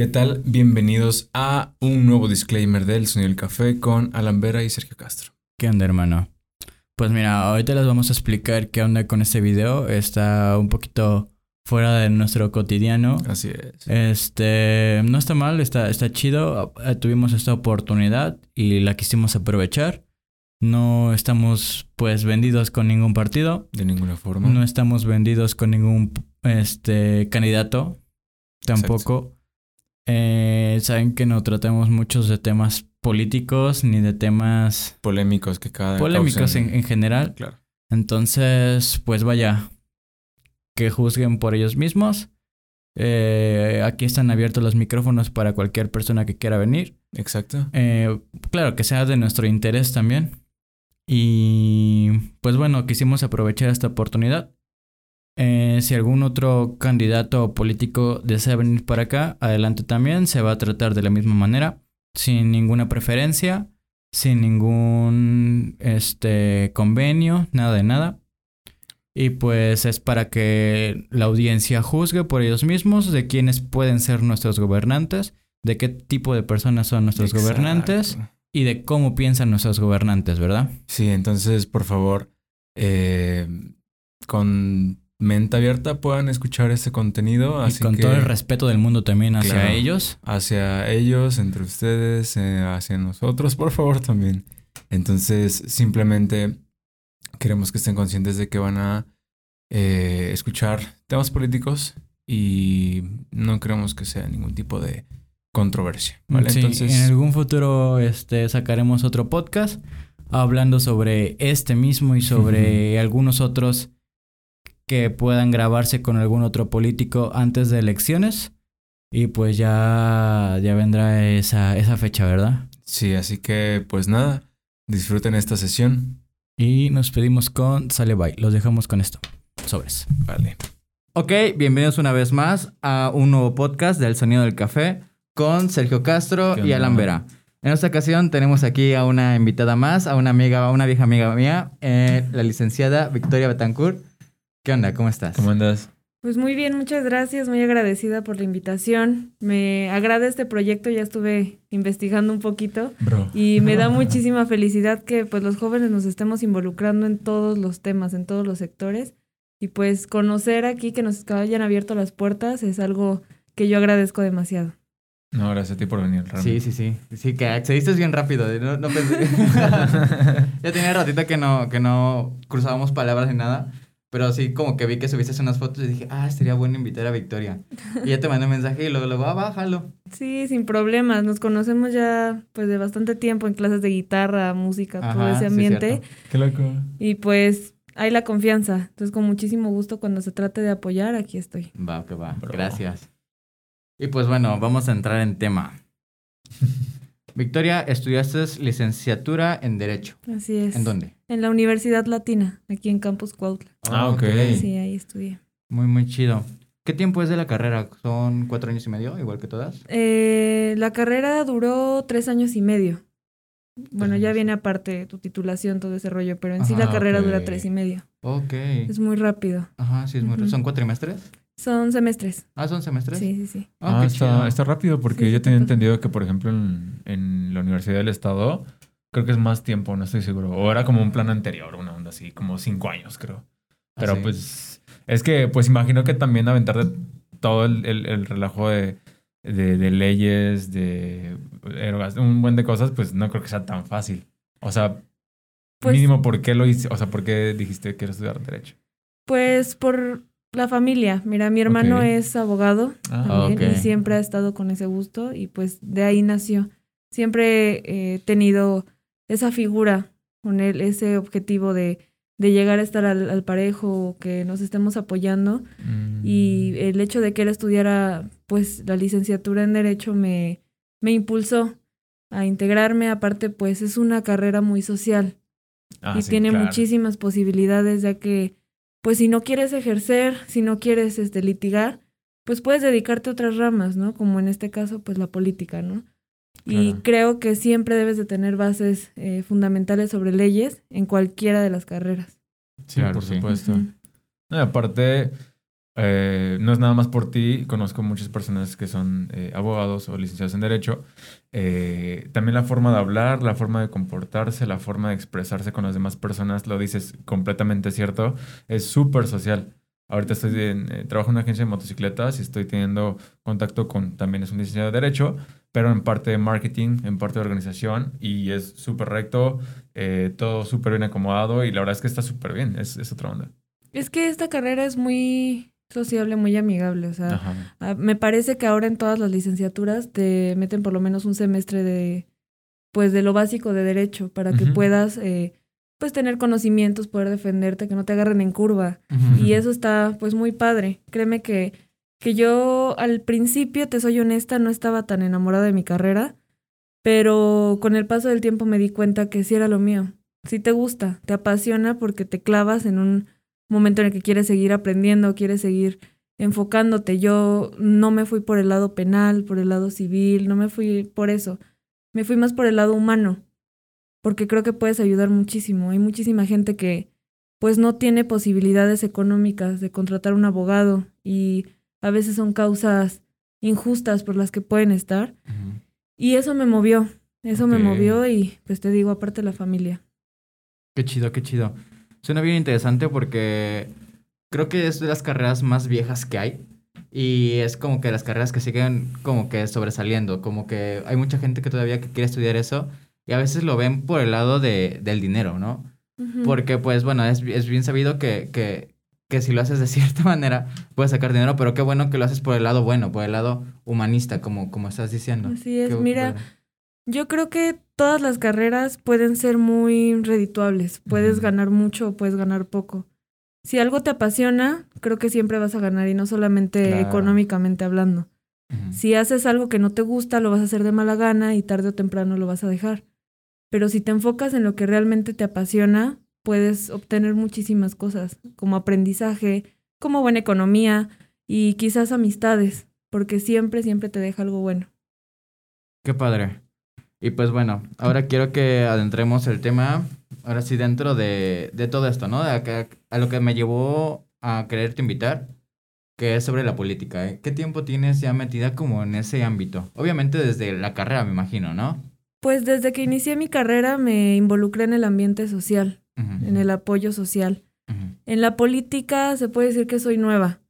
¿Qué tal? Bienvenidos a un nuevo disclaimer del Sonido del Café con Alan Vera y Sergio Castro. ¿Qué onda, hermano? Pues mira, ahorita les vamos a explicar qué onda con este video. Está un poquito fuera de nuestro cotidiano. Así es. Este, no está mal, está, está chido. Eh, Tuvimos esta oportunidad y la quisimos aprovechar. No estamos pues vendidos con ningún partido. De ninguna forma. No estamos vendidos con ningún este candidato. Tampoco. Eh, saben que no tratamos muchos de temas políticos ni de temas Polémicos que cada polémicos en, en general. Claro. Entonces, pues vaya, que juzguen por ellos mismos. Eh, aquí están abiertos los micrófonos para cualquier persona que quiera venir. Exacto. Eh, claro, que sea de nuestro interés también. Y pues bueno, quisimos aprovechar esta oportunidad. Eh, si algún otro candidato o político desea venir para acá, adelante también. Se va a tratar de la misma manera, sin ninguna preferencia, sin ningún este convenio, nada de nada. Y pues es para que la audiencia juzgue por ellos mismos de quiénes pueden ser nuestros gobernantes, de qué tipo de personas son nuestros Exacto. gobernantes y de cómo piensan nuestros gobernantes, ¿verdad? Sí, entonces, por favor, eh, con mente abierta puedan escuchar este contenido. Así con que todo el respeto del mundo también hacia Claro. ellos. hacia ellos, entre ustedes, eh, hacia nosotros, por favor, también. Entonces, simplemente queremos que estén conscientes de que van a eh, escuchar temas políticos y no queremos que sea ningún tipo de controversia, ¿vale? Sí, Entonces, en algún futuro este, sacaremos otro podcast hablando sobre este mismo y sobre algunos otros que puedan grabarse con algún otro político antes de elecciones. Y pues ya, ya vendrá esa, esa fecha, ¿verdad? sí, así que, pues nada, disfruten esta sesión. Y nos pedimos con Sale Bye. Los dejamos con esto. Sobres. Vale. Ok, bienvenidos una vez más a un nuevo podcast del Sonido del Café con Sergio Castro ¿Qué y? Alan Vera. En esta ocasión tenemos aquí a una invitada más, a una amiga, a una vieja amiga mía, eh, la licenciada Victoria Betancourt. ¿Qué onda? ¿Cómo estás? ¿Cómo andas? Pues muy bien, muchas gracias, muy agradecida por la invitación. Me agrada este proyecto, ya estuve investigando un poquito Bro. y me da muchísima felicidad que pues los jóvenes nos estemos involucrando en todos los temas, en todos los sectores y pues conocer aquí que nos hayan abierto las puertas es algo que yo agradezco demasiado. No, gracias a ti por venir, Sí, realmente. sí, sí. Sí, que accediste bien rápido. No, no pensé. ya tenía ratito que no, que no cruzábamos palabras ni nada. Pero sí, como que vi que subiste unas fotos y dije, ah, sería bueno invitar a Victoria. Y ya te mandé un mensaje y luego, luego, ah, bájalo. Sí, sin problemas, nos conocemos ya pues de bastante tiempo en clases de guitarra, música, todo ese ambiente. Qué loco. Y pues hay la confianza. Entonces, con muchísimo gusto, cuando se trate de apoyar, aquí estoy. Va, que va. Bro. Gracias. Y pues bueno, vamos a entrar en tema. Victoria, estudiaste licenciatura en Derecho. Así es. ¿En dónde? En la Universidad Latina, aquí en Campus Cuautla. Ah, ok. Sí, ahí estudié. Muy, muy chido. ¿Qué tiempo es de la carrera? ¿Son cuatro años y medio, igual que todas? Eh, la carrera duró tres años y medio. Bueno, ya viene aparte tu titulación, todo ese rollo, pero en sí la carrera ok. dura tres y medio. Ok. Es muy rápido. Ajá, sí, es muy... Ujú. ¿Son cuatrimestres? Son semestres. Ah, ¿son semestres? Sí, sí, sí. Ah, Ah, está, está rápido porque Sí, yo tenía entendido que, por ejemplo, en, en la Universidad del Estado, creo que es más tiempo, no estoy seguro. O era como un plan anterior, una onda así, como cinco años, creo. Ah, Pero sí. pues, es que, pues imagino que también aventar de todo el, el- el relajo de, de, de leyes, de erogas- un buen de cosas, pues no creo que sea tan fácil. O sea, Pues- mínimo, ¿por qué lo hice? O sea, ¿por qué dijiste que quiero estudiar Derecho? Pues por la familia. Mira, mi hermano es abogado Ah, también y siempre ha estado con ese gusto y pues de ahí nació. Siempre he tenido esa figura con él, ese objetivo de, de llegar a estar al, al parejo, que nos estemos apoyando mm, y el hecho de que él estudiara pues la licenciatura en Derecho me, me impulsó a integrarme. Aparte, pues es una carrera muy social ah, y sí, tiene claro. muchísimas posibilidades, ya que, pues si no quieres ejercer, si no quieres este, litigar, pues puedes dedicarte a otras ramas, ¿no? Como en este caso, pues la política, ¿no? Y Claro. creo que siempre debes de tener bases eh, fundamentales sobre leyes en cualquiera de las carreras. Sí, Claro, por sí. supuesto. No, aparte, eh, no es nada más por ti, conozco muchas personas que son eh, abogados o licenciados en Derecho. Eh, también la forma de hablar, la forma de comportarse, la forma de expresarse con las demás personas, lo dices completamente cierto, es súper social. Ahorita estoy en, trabajo en una agencia de motocicletas y estoy teniendo contacto con, también es un licenciado de Derecho, pero en parte de marketing, en parte de organización y es súper recto, todo súper bien acomodado y la verdad es que está súper bien, es, es otra onda. Es que esta carrera es muy sociable, muy amigable. O sea, me parece que ahora en todas las licenciaturas te meten por lo menos un semestre de, pues, de lo básico de derecho para que puedas, eh, pues, tener conocimientos, poder defenderte, que no te agarren en curva. Y eso está, pues, muy padre. Créeme que, que yo al principio, te soy honesta, no estaba tan enamorada de mi carrera, pero con el paso del tiempo me di cuenta que sí era lo mío. Sí te gusta, te apasiona porque te clavas en un momento en el que quieres seguir aprendiendo, quieres seguir enfocándote. Yo no me fui por el lado penal, por el lado civil, no me fui por eso. Me fui más por el lado humano, porque creo que puedes ayudar muchísimo. Hay muchísima gente que pues no tiene posibilidades económicas de contratar un abogado y a veces son causas injustas por las que pueden estar. Y eso me movió, eso me movió y pues te digo, aparte la familia. Qué chido, qué chido. Suena bien interesante porque creo que es de las carreras más viejas que hay. Y es como que las carreras que siguen como que sobresaliendo. Como que hay mucha gente que todavía quiere estudiar eso. Y a veces lo ven por el lado de, del dinero, ¿no? Porque pues bueno, es, es bien sabido que, que, que, si lo haces de cierta manera puedes sacar dinero. Pero qué bueno que lo haces por el lado bueno, por el lado humanista, como, como estás diciendo. Así es, mira. Yo creo que todas las carreras pueden ser muy redituables. Puedes ganar mucho o puedes ganar poco. Si algo te apasiona, creo que siempre vas a ganar y no solamente económicamente hablando. Si haces algo que no te gusta, lo vas a hacer de mala gana y tarde o temprano lo vas a dejar. Pero si te enfocas en lo que realmente te apasiona, puedes obtener muchísimas cosas, como aprendizaje, como buena economía y quizás amistades, porque siempre, siempre te deja algo bueno. Qué padre. Y pues bueno, ahora quiero que adentremos el tema, ahora sí, dentro de, de todo esto, ¿no? De a, lo que me llevó a quererte invitar, que es sobre la política. ¿eh? ¿Qué tiempo tienes ya metida como en ese ámbito? Obviamente desde la carrera, me imagino, ¿no? Pues desde que inicié mi carrera me involucré en el ambiente social, en el apoyo social. En la política se puede decir que soy nueva.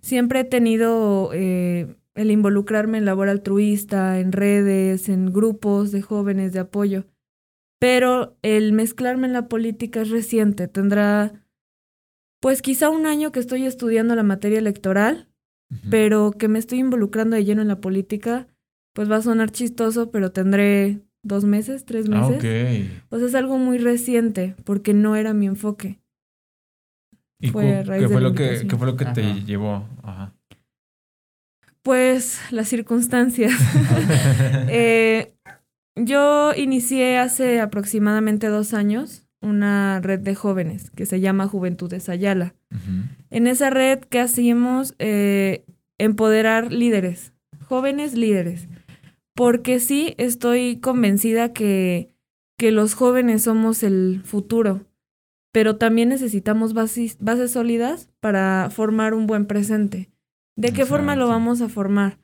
Siempre he tenido eh, el involucrarme en labor altruista, en redes, en grupos de jóvenes de apoyo. Pero el mezclarme en la política es reciente, tendrá pues quizá un año que estoy estudiando la materia electoral, pero que me estoy involucrando de lleno en la política, pues va a sonar chistoso, pero tendré dos meses, tres ah, meses. Ah, O sea, es algo muy reciente, porque no era mi enfoque. ¿Y fue ¿qué, fue lo que, ¿qué fue lo que te llevó? Ajá. Pues las circunstancias. Eh, yo inicié hace aproximadamente dos años una red de jóvenes que se llama Juventudes Ayala. En esa red, ¿qué hacíamos? Eh, empoderar líderes, jóvenes líderes. Porque sí, estoy convencida que, que los jóvenes somos el futuro, pero también necesitamos bases, bases sólidas para formar un buen presente. ¿De qué forma lo vamos a formar?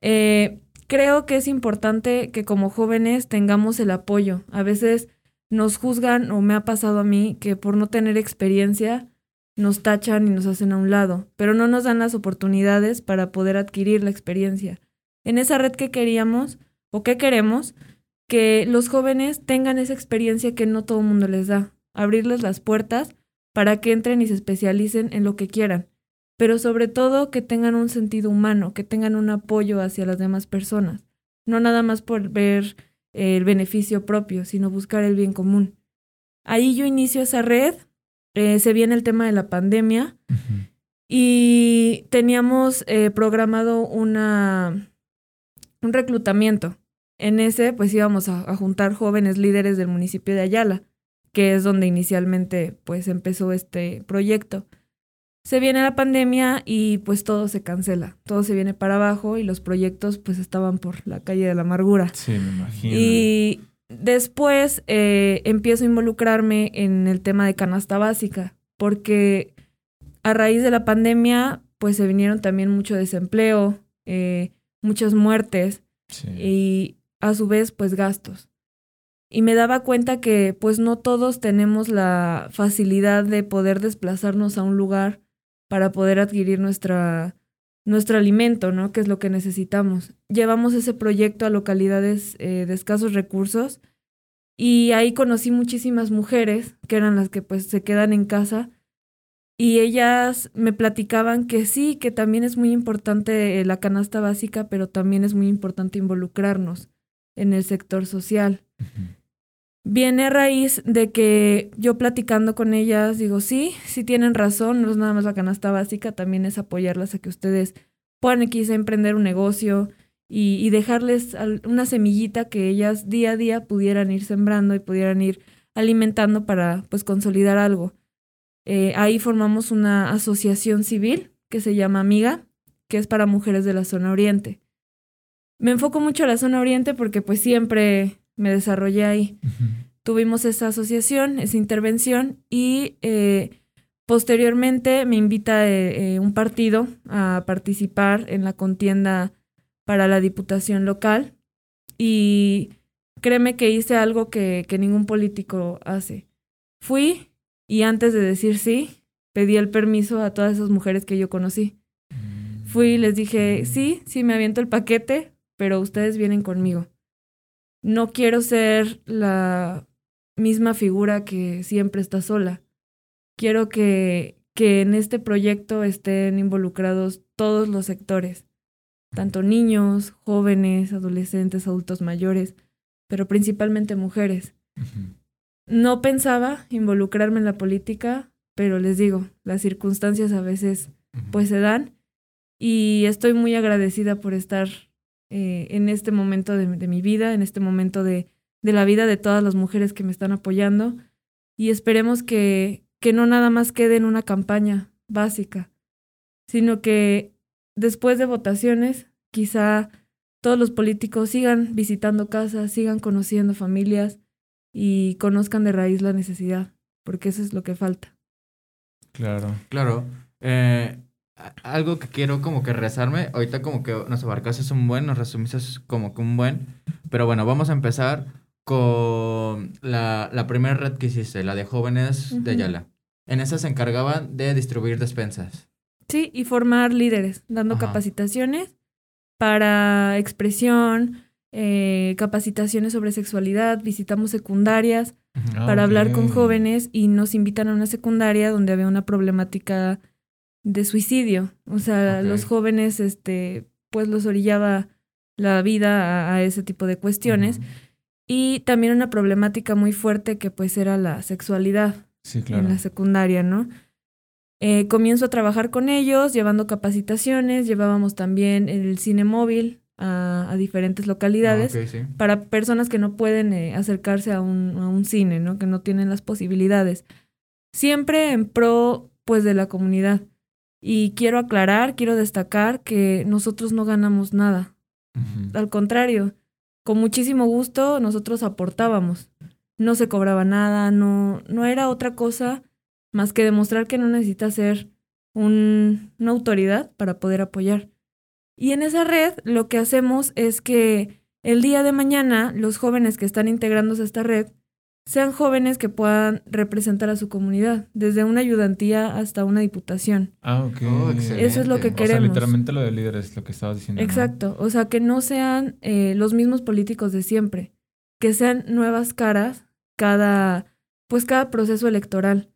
Eh, creo que es importante que como jóvenes tengamos el apoyo. A veces nos juzgan, o me ha pasado a mí, que por no tener experiencia nos tachan y nos hacen a un lado, pero no nos dan las oportunidades para poder adquirir la experiencia. En esa red que queríamos o que queremos, que los jóvenes tengan esa experiencia que no todo el mundo les da, abrirles las puertas para que entren y se especialicen en lo que quieran pero sobre todo que tengan un sentido humano, que tengan un apoyo hacia las demás personas, no nada más por ver el beneficio propio, sino buscar el bien común. Ahí yo inicio esa red, eh, se viene el tema de la pandemia y teníamos eh, programado una, un reclutamiento. En ese pues íbamos a, a juntar jóvenes líderes del municipio de Ayala, que es donde inicialmente pues empezó este proyecto se viene la pandemia y pues todo se cancela, todo se viene para abajo y los proyectos pues estaban por la calle de la amargura. Sí, me imagino. Y después eh, empiezo a involucrarme en el tema de canasta básica, porque a raíz de la pandemia, pues se vinieron también mucho desempleo, eh, muchas muertes y a su vez, pues gastos. Y me daba cuenta que pues no todos tenemos la facilidad de poder desplazarnos a un lugar para poder adquirir nuestra, nuestro alimento, ¿no? Que es lo que necesitamos. Llevamos ese proyecto a localidades eh, de escasos recursos y ahí conocí muchísimas mujeres que eran las que pues se quedan en casa y ellas me platicaban que sí, que también es muy importante eh, la canasta básica, pero también es muy importante involucrarnos en el sector social. Viene a raíz de que yo platicando con ellas digo, sí, sí tienen razón, no es nada más la canasta básica, también es apoyarlas a que ustedes puedan quizá emprender un negocio y, dejarles una semillita que ellas día a día pudieran ir sembrando y pudieran ir alimentando para pues consolidar algo. Eh, ahí formamos una asociación civil que se llama Amiga, que es para mujeres de la zona oriente. Me enfoco mucho a la zona oriente porque pues siempre me desarrollé ahí. Tuvimos esa asociación, esa intervención y eh, posteriormente me invita eh, un partido a participar en la contienda para la diputación local y créeme que hice algo que, que ningún político hace. Fui, y antes de decir sí, pedí el permiso a todas esas mujeres que yo conocí. Fui y les dije, sí, sí, me aviento el paquete, pero ustedes vienen conmigo. No quiero ser la misma figura que siempre está sola. Quiero que, que en este proyecto estén involucrados todos los sectores, tanto niños, jóvenes, adolescentes, adultos mayores, pero principalmente mujeres. No pensaba involucrarme en la política, pero les digo, las circunstancias a veces pues se dan y estoy muy agradecida por estar eh, en este momento de, mi vida, en este momento de, de, la vida de todas las mujeres que me están apoyando y esperemos que, que no nada más quede en una campaña básica, sino que después de votaciones quizá todos los políticos sigan visitando casas, sigan conociendo familias, y conozcan de raíz la necesidad, porque eso es lo que falta. Claro. Claro. Eh, algo que quiero como que rezarme, ahorita como que nos abarcaste un buen, nos resumiste como que un buen, pero bueno, vamos a empezar con la, la primera red que hiciste, la de jóvenes de Ayala. En esa se encargaban de distribuir despensas. Sí, y formar líderes, dando capacitaciones para expresión, eh, capacitaciones sobre sexualidad, visitamos secundarias ah, para hablar con jóvenes y nos invitan a una secundaria donde había una problemática de suicidio. O sea, los jóvenes, este, pues los orillaba la vida a, ese tipo de cuestiones. Y también una problemática muy fuerte que pues era la sexualidad en la secundaria, ¿no? Eh, comienzo a trabajar con ellos, llevando capacitaciones, llevábamos también el cine móvil, a, diferentes localidades ah, para personas que no pueden eh, acercarse a un, a un cine, ¿no? Que no tienen las posibilidades. Siempre en pro, pues, de la comunidad. Y quiero aclarar, quiero destacar que nosotros no ganamos nada. Al contrario, con muchísimo gusto nosotros aportábamos. No se cobraba nada, no, no era otra cosa más que demostrar que no necesita ser un, una autoridad para poder apoyar. Y en esa red lo que hacemos es que el día de mañana los jóvenes que están integrándose a esta red sean jóvenes que puedan representar a su comunidad, desde una ayudantía hasta una diputación. Ah, ok. Oh, Eso es lo que queremos. O sea, literalmente lo de líderes, lo que estabas diciendo. Exacto. O sea, que no sean eh, los mismos políticos de siempre, que sean nuevas caras cada, pues cada proceso electoral.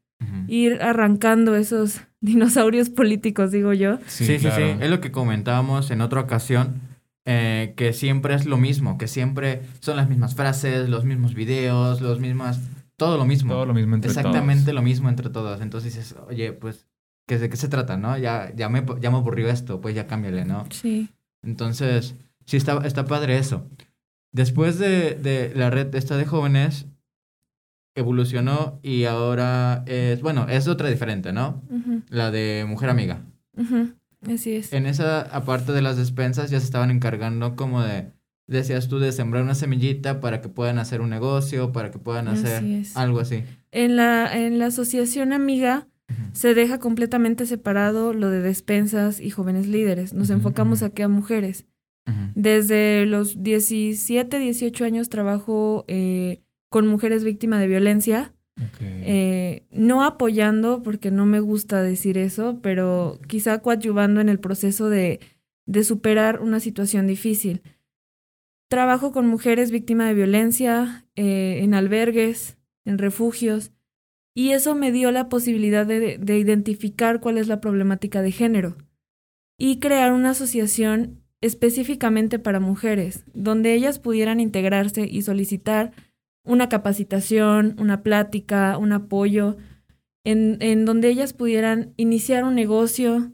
Ir arrancando esos dinosaurios políticos, digo yo. Sí, sí, sí, Es lo que comentábamos en otra ocasión, eh, que siempre es lo mismo, que siempre son las mismas frases, los mismos videos, los mismas... Todo lo mismo. Todo lo mismo entre Exactamente lo mismo entre todos. Entonces dices, oye, pues, ¿de qué se trata, no? Ya, ya, me, ya me aburrió esto, pues ya cámbiale, ¿no? Sí. Entonces, sí, está, está padre eso. Después de, de la red esta de jóvenes, evolucionó y ahora es, bueno, es otra diferente, ¿no? La de Mujer Amiga. Así es. En esa, aparte de las despensas, ya se estaban encargando como de, decías tú, de sembrar una semillita para que puedan hacer un negocio, para que puedan hacer algo así. En la, en la asociación Amiga se deja completamente separado lo de despensas y jóvenes líderes. Nos enfocamos aquí a mujeres. Desde los 17, 18 años trabajo eh, con mujeres víctimas de violencia, Eh, no apoyando, porque no me gusta decir eso, pero quizá coadyuvando en el proceso de, de superar una situación difícil. Trabajo con mujeres víctimas de violencia eh, en albergues, en refugios, y eso me dio la posibilidad de, de identificar cuál es la problemática de género y crear una asociación específicamente para mujeres, donde ellas pudieran integrarse y solicitar una capacitación, una plática, un apoyo, en, en donde ellas pudieran iniciar un negocio,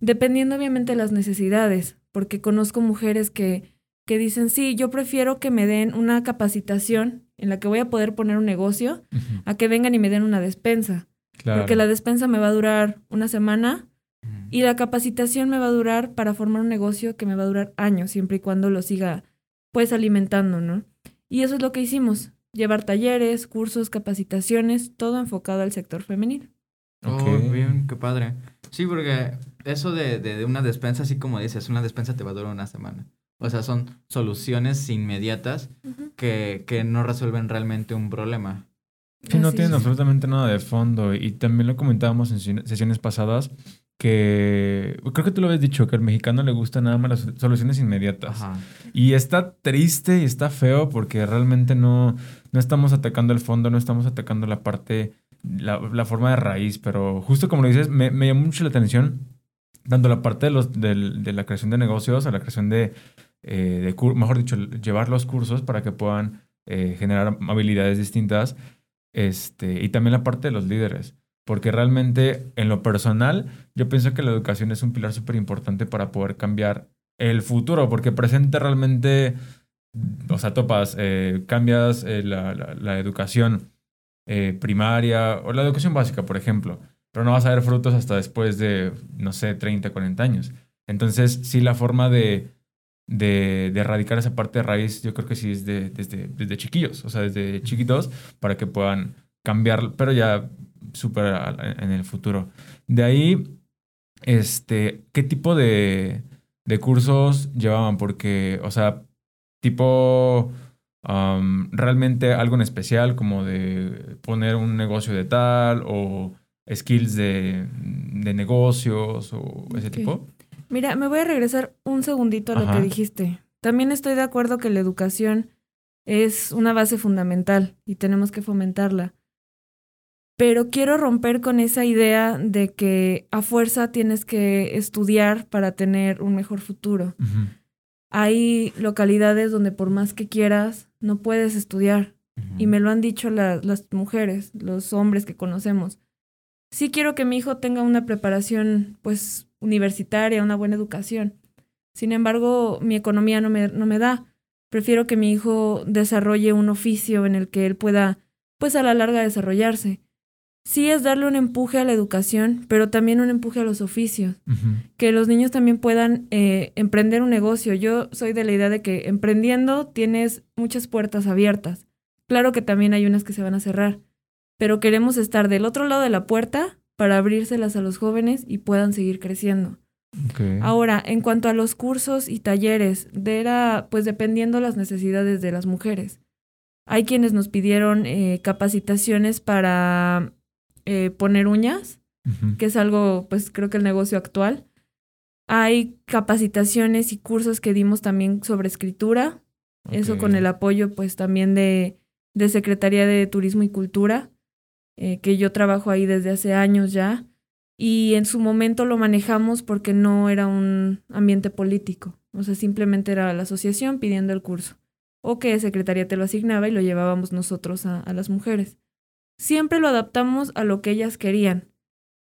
dependiendo obviamente de las necesidades, porque conozco mujeres que, que dicen, sí, yo prefiero que me den una capacitación en la que voy a poder poner un negocio, a que vengan y me den una despensa, Claro. porque la despensa me va a durar una semana y la capacitación me va a durar para formar un negocio que me va a durar años, siempre y cuando lo siga pues alimentando, ¿no? Y eso es lo que hicimos, llevar talleres, cursos, capacitaciones, todo enfocado al sector femenino. Oh, bien, qué padre. Sí, porque eso de, de, de una despensa, así como dices, una despensa te va a durar una semana. O sea, son soluciones inmediatas que, que no resuelven realmente un problema. Sí, no Así tienen es. absolutamente nada de fondo. Y también lo comentábamos en sesiones pasadas, que creo que tú lo habías dicho, que al mexicano le gustan nada más las soluciones inmediatas. Ajá. Y está triste y está feo porque realmente no, no estamos atacando el fondo, no estamos atacando la parte, la, la forma de raíz, pero justo como lo dices, me, me llamó mucho la atención, tanto la parte de, los, de la creación de negocios, a la creación de, eh, mejor dicho, llevar los cursos para que puedan eh, generar habilidades distintas, este, y también la parte de los líderes. Porque realmente, en lo personal, yo pienso que la educación es un pilar súper importante para poder cambiar el futuro, porque presente realmente, o sea, topas, eh, cambias eh, la, la- la educación eh, primaria o la educación básica, por ejemplo, pero no vas a ver frutos hasta después de, no sé, 30, 40 años. Entonces, sí, la forma de, de, de erradicar esa parte de raíz, yo creo que sí es de- desde, desde chiquillos, o sea, desde chiquitos, para que puedan cambiar, pero ya súper en el futuro. De ahí, este, ¿qué tipo de, de cursos llevaban? Porque, o sea, tipo, realmente algo en especial, como de poner un negocio de tal o skills de, de negocios o ese tipo. Mira, me voy a regresar un segundito a lo Ajá. que dijiste. También estoy de acuerdo que la educación es una base fundamental y tenemos que fomentarla. Pero quiero romper con esa idea de que a fuerza tienes que estudiar para tener un mejor futuro. Ujú. Hay localidades donde por más que quieras, no puedes estudiar. Y me lo han dicho la- las mujeres, los hombres que conocemos. Sí quiero que mi hijo tenga una preparación, pues, universitaria, una buena educación. Sin embargo, mi economía no me, no me da. Prefiero que mi hijo desarrolle un oficio en el que él pueda, pues, a la larga desarrollarse. Sí es darle un empuje a la educación, pero también un empuje a los oficios que los niños también puedan eh, emprender un negocio. Yo soy de la idea de que emprendiendo tienes muchas puertas abiertas. Claro que también hay unas que se van a cerrar, pero queremos estar del otro lado de la puerta para abrírselas a los jóvenes y puedan seguir creciendo. Ahora, en cuanto a los cursos y talleres, de era pues dependiendo las necesidades de las mujeres. Hay quienes nos pidieron eh, capacitaciones para eh, poner uñas, que es algo, pues creo que el negocio actual. Hay capacitaciones y cursos que dimos también sobre escritura, eso con el apoyo pues también de, de Secretaría de Turismo y Cultura, eh, que yo trabajo ahí desde hace años ya, y en su momento lo manejamos porque no era un ambiente político, o sea, simplemente era la asociación pidiendo el curso, o que Secretaría te lo asignaba y lo llevábamos nosotros a, a las mujeres. Siempre lo adaptamos a lo que ellas querían.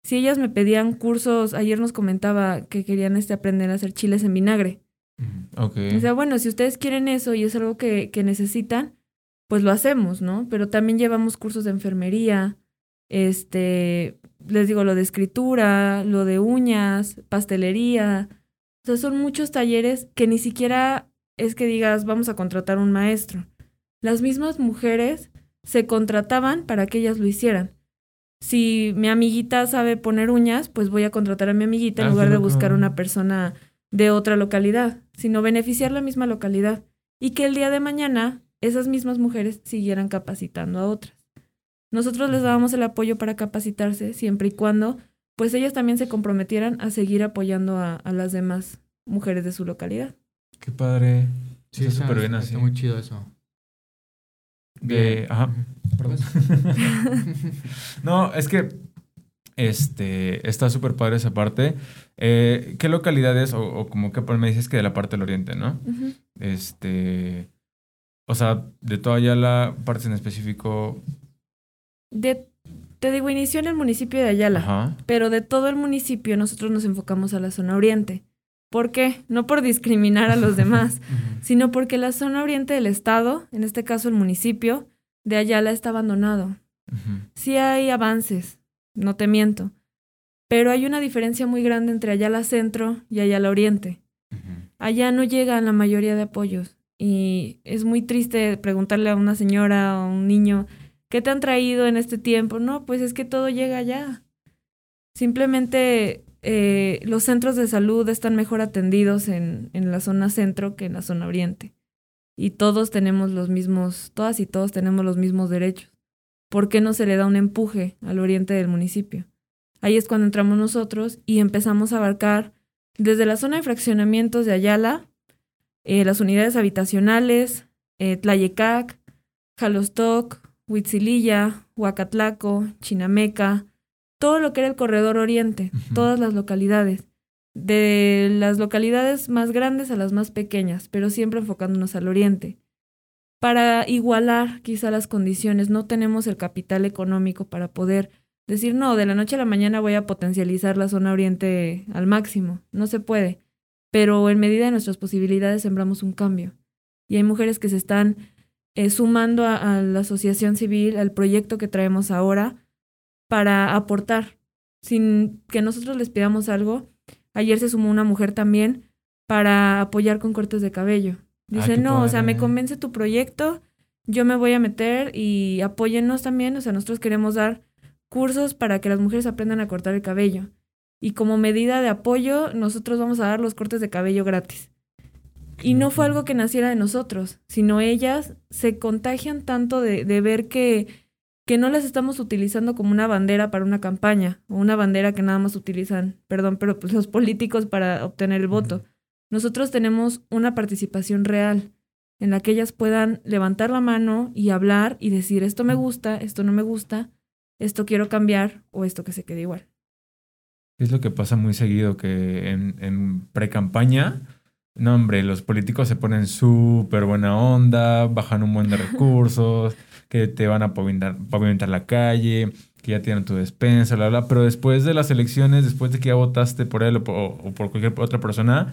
Si ellas me pedían cursos, ayer nos comentaba que querían este aprender a hacer chiles en vinagre. Ujú. Ok. O sea, bueno, si ustedes quieren eso y es algo que, que necesitan, pues lo hacemos, ¿no? Pero también llevamos cursos de enfermería, este, les digo, lo de escritura, lo de uñas, pastelería. O sea, son muchos talleres que ni siquiera es que digas, vamos a contratar un maestro. Las mismas mujeres se contrataban para que ellas lo hicieran. Si mi amiguita sabe poner uñas, pues voy a contratar a mi amiguita en Ah, lugar de buscar una persona de otra localidad, sino beneficiar la misma localidad y que el día de mañana esas mismas mujeres siguieran capacitando a otras. Nosotros les dábamos el apoyo para capacitarse siempre y cuando pues ellas también se comprometieran a seguir apoyando a, a las demás mujeres de su localidad. Qué padre. Sí, Está súper bien está muy chido eso. De- ajá. Perdón. No, es que este está súper padre esa parte. Eh, ¿Qué localidades o, o como que me dices que de la parte del oriente, no? Este, o sea, de toda Ayala, partes en específico. De- te digo, inició en el municipio de Ayala. Ajá. pero de todo el municipio nosotros nos enfocamos a la zona oriente. ¿Por qué? No por discriminar a los demás, sino porque la zona oriente del estado, en este caso el municipio de Ayala, está abandonado. ujú, Sí hay avances, no te miento, pero hay una diferencia muy grande entre Ayala Centro y Ayala Oriente. Allá no llegan la mayoría de apoyos y es muy triste preguntarle a una señora o a un niño, ¿qué te han traído en este tiempo? No, pues es que todo llega allá. Simplemente eh, los centros de salud están mejor atendidos en, en la zona centro que en la zona oriente. Y todos tenemos los mismos, todas y todos tenemos los mismos derechos. ¿Por qué no se le da un empuje al oriente del municipio? Ahí es cuando entramos nosotros y empezamos a abarcar desde la zona de fraccionamientos de Ayala, eh, las unidades habitacionales, eh, Tlayecac, Jalostoc, Huitzililla, Huacatlaco, Chinameca, todo lo que era el corredor oriente, todas las localidades, de las localidades más grandes a las más pequeñas, pero siempre enfocándonos al oriente. Para igualar quizá las condiciones, no tenemos el capital económico para poder decir, no, de la noche a la mañana voy a potencializar la zona oriente al máximo. No se puede. Pero en medida de nuestras posibilidades sembramos un cambio. Y hay mujeres que se están eh, sumando a, a la asociación civil, al proyecto que traemos ahora, para aportar, sin que nosotros les pidamos algo. Ayer se sumó una mujer también para apoyar con cortes de cabello. Dice, qué no, o sea, me convence tu proyecto, yo me voy a meter y apóyennos también. O sea, nosotros queremos dar cursos para que las mujeres aprendan a cortar el cabello. Y como medida de apoyo, nosotros vamos a dar los cortes de cabello gratis. Y no fue algo que naciera de nosotros, sino ellas se contagian tanto de, de ver que, que no las estamos utilizando como una bandera para una campaña, o una bandera que nada más utilizan, perdón, pero pues los políticos para obtener el voto. Nosotros tenemos una participación real en la que ellas puedan levantar la mano y hablar y decir esto me gusta, esto no me gusta, esto quiero cambiar o esto que se quede igual. Es lo que pasa muy seguido, que en, en pre-campaña, no hombre, los políticos se ponen súper buena onda, bajan un buen de recursos, que te van a pavimentar, pavimentar la calle, que ya tienen tu despensa, bla, bla, pero después de las elecciones, después de que ya votaste por él o por, o por cualquier otra persona,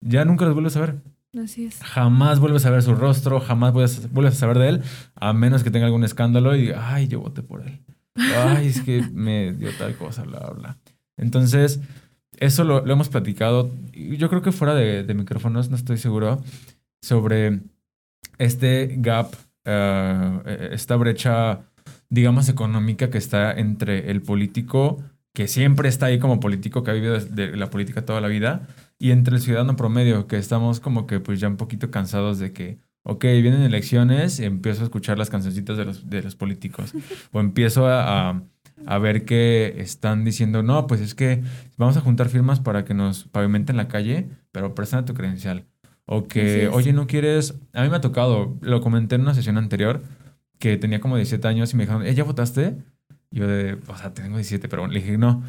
ya nunca los vuelves a ver. Así es. Jamás vuelves a ver su rostro, jamás vuelves, vuelves a saber de él, a menos que tenga algún escándalo y ay, yo voté por él. Ay, es que me dio tal cosa, bla, bla. Entonces, eso lo, lo hemos platicado, yo creo que fuera de, de micrófonos, no estoy seguro, sobre este gap, eh, esta brecha, digamos, económica que está entre el político, que siempre está ahí como político, que ha vivido de la política toda la vida, y entre el ciudadano promedio, que estamos como que pues ya un poquito cansados de que, ok, vienen elecciones y empiezo a escuchar las cancioncitas de los, de los políticos. o empiezo a, a- a ver que están diciendo, no, pues es que vamos a juntar firmas para que nos pavimenten la calle, pero prestan tu credencial. O que, oye, no quieres, a mí me ha tocado, lo comenté en una sesión anterior, que tenía como 17 años y me dijeron, ¿eh, ya votaste? Y yo de, o sea, tengo 17, pero le dije, no.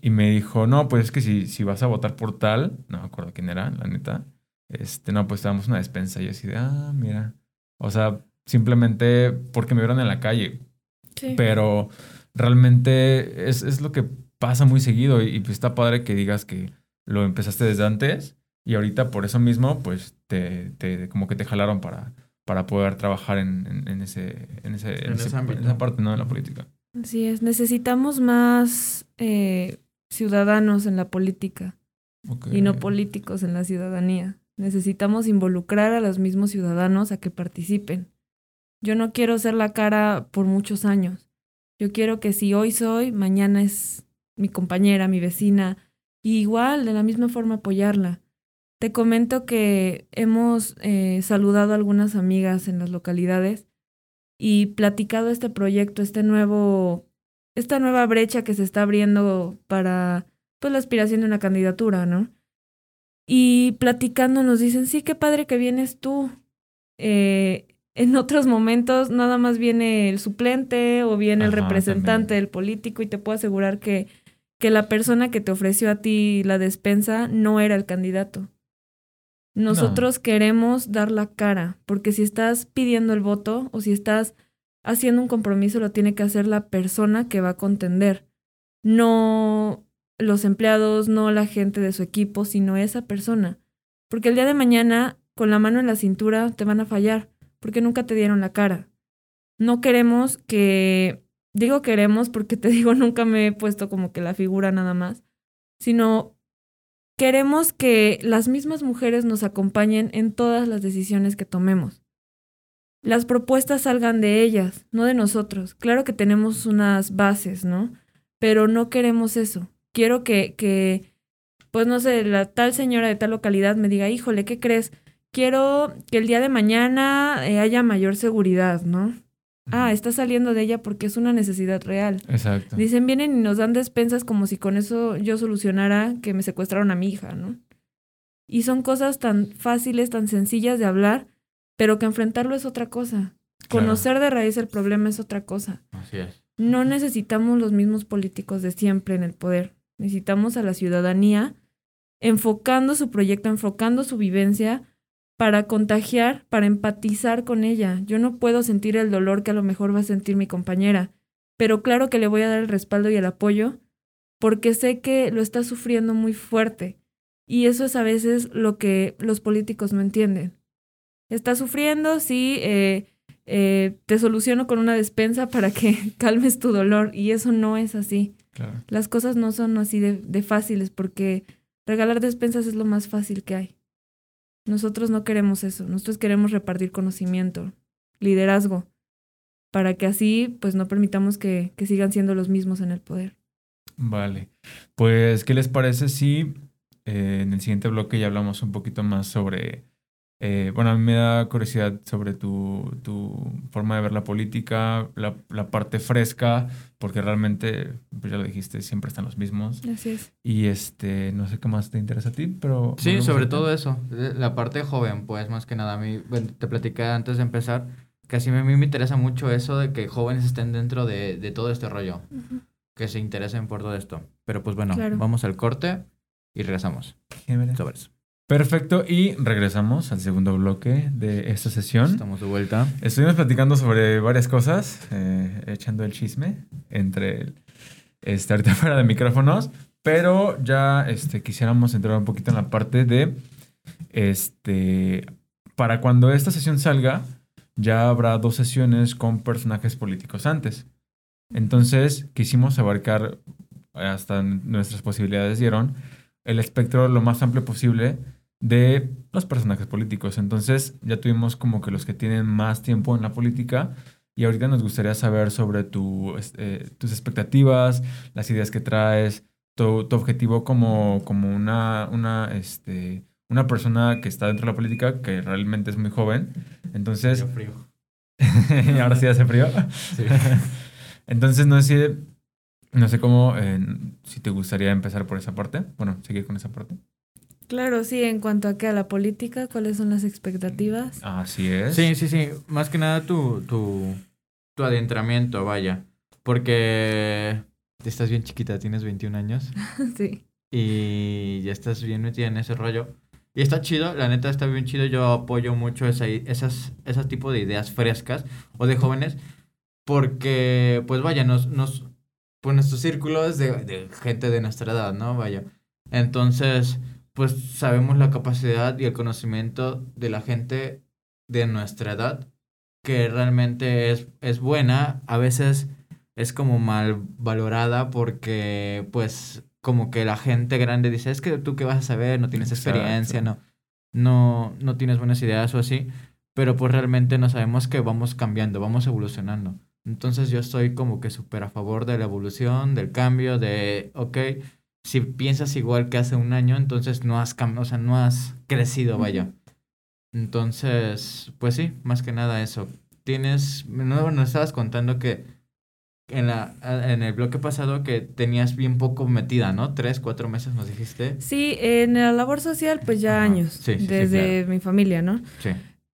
Y me dijo, no, pues es que si, si vas a votar por tal, no me acuerdo quién era, la neta, este, no, pues te damos una despensa. Y yo así de, ah, mira. O sea, simplemente porque me vieron en la calle. Sí. Pero realmente es, es lo que pasa muy seguido. Y, y, pues está padre que digas que lo empezaste desde antes. Y ahorita por eso mismo, pues te, te como que te jalaron para, para poder trabajar en, en, en ese, en, ese, en, En ese- ese ámbito. en esa parte ¿no? de la política. Así es. Necesitamos más eh, ciudadanos en la política y no políticos en la ciudadanía. Necesitamos involucrar a los mismos ciudadanos a que participen. Yo no quiero ser la cara por muchos años. Yo quiero que si hoy soy, mañana es mi compañera, mi vecina, y igual, de la misma forma apoyarla. Te comento que hemos eh, saludado a algunas amigas en las localidades y platicado este proyecto, este nuevo, esta nueva brecha que se está abriendo para pues la aspiración de una candidatura, ¿no? Y platicando nos dicen, sí, qué padre que vienes tú. Eh, en otros momentos nada más viene el suplente o viene el representante del político y te puedo asegurar que, que la persona que te ofreció a ti la despensa no era el candidato. Nosotros queremos dar la cara, porque si estás pidiendo el voto o si estás haciendo un compromiso, lo tiene que hacer la persona que va a contender. No los empleados, no la gente de su equipo, sino esa persona. Porque el día de mañana, con la mano en la cintura, te van a fallar, porque nunca te dieron la cara. No queremos que, digo queremos porque te digo, nunca me he puesto como que la figura nada más, sino Queremos que las mismas mujeres nos acompañen en todas las decisiones que tomemos. Las propuestas salgan de ellas, no de nosotros. Claro que tenemos unas bases, ¿no? Pero no queremos eso. Quiero que, que pues no sé, la tal señora de tal localidad me diga, híjole, ¿qué crees? Quiero que el día de mañana eh, haya mayor seguridad, ¿no? Ah, está saliendo de ella porque es una necesidad real. Exacto. Dicen, vienen y nos dan despensas como si con eso yo solucionara que me secuestraron a mi hija, ¿no? Y son cosas tan fáciles, tan sencillas de hablar, pero que enfrentarlo es otra cosa. Conocer de raíz el problema es otra cosa. Así es. No necesitamos los mismos políticos de siempre en el poder. Necesitamos a la ciudadanía enfocando su proyecto, enfocando su vivencia para contagiar, para empatizar con ella. Yo no puedo sentir el dolor que a lo mejor va a sentir mi compañera, pero claro que le voy a dar el respaldo y el apoyo porque sé que lo está sufriendo muy fuerte. Y eso es a veces lo que los políticos no entienden. Está sufriendo, sí, eh, eh, te soluciono con una despensa para que calmes tu dolor y eso no es así. Las cosas no son así de fáciles porque regalar despensas es lo más fácil que hay. Nosotros no queremos eso, nosotros queremos repartir conocimiento, liderazgo, para que así pues no permitamos que, que sigan siendo los mismos en el poder. Vale, pues ¿qué les parece si eh, en el siguiente bloque ya hablamos un poquito más sobre eh, bueno, a mí me da curiosidad sobre tu, tu forma de ver la política, la, la, parte fresca, porque realmente, pues ya lo dijiste, siempre están los mismos. Así es. Y este, no sé qué más te interesa a ti, pero... Sí, sobre todo eso, la parte joven, pues más que nada, a mí, te platicé antes de empezar, que así a mí me interesa mucho eso de que jóvenes estén dentro de, de todo este rollo, que se interesen por todo esto. Pero pues bueno, vamos al corte y regresamos. Sobre eso. Perfecto, y regresamos al segundo bloque de esta sesión. Estamos de vuelta. Estuvimos platicando sobre varias cosas, eh, echando el chisme entre el, este, ahorita fuera de micrófonos, pero ya este, quisiéramos entrar un poquito en la parte de, este, para cuando esta sesión salga, ya habrá dos sesiones con personajes políticos antes. Entonces, quisimos abarcar hasta nuestras posibilidades dieron el espectro lo más amplio posible de los personajes políticos. Entonces ya tuvimos como que los que tienen más tiempo en la política y ahorita nos gustaría saber sobre tu, eh, tus expectativas, las ideas que traes, tu, tu objetivo como, como una, una, este, una persona que está dentro de la política, que realmente es muy joven. Entonces... Frío. ahora sí hace frío. Sí. Entonces no sé no sé cómo, eh, si te gustaría empezar por esa parte, bueno, seguir con esa parte. Claro, sí, en cuanto a que a la política, ¿cuáles son las expectativas? Así es. Sí, sí, sí, más que nada tu, tu, tu adentramiento, vaya, porque estás bien chiquita, tienes 21 años. sí. Y ya estás bien metida en ese rollo. Y está chido, la neta está bien chido, yo apoyo mucho esa, esas, ese tipo de ideas frescas o de jóvenes, porque, pues vaya, nos, nos pues nuestro círculo es de, gente de nuestra edad, ¿no? Vaya. Entonces, pues sabemos la capacidad y el conocimiento de la gente de nuestra edad, que realmente es, es buena, a veces es como mal valorada porque pues como que la gente grande dice, es que tú qué vas a saber, no tienes experiencia, no, no, no tienes buenas ideas o así, pero pues realmente no sabemos que vamos cambiando, vamos evolucionando. Entonces yo estoy como que súper a favor de la evolución, del cambio, de, ok, si piensas igual que hace un año, entonces no has, o sea, no has crecido, vaya. Entonces, pues sí, más que nada eso. Tienes, no, nos estabas contando que en, la, en el bloque pasado que tenías bien poco metida, ¿no? Tres, cuatro meses nos dijiste. Sí, en la labor social, pues ya años, desde mi familia, ¿no? Sí.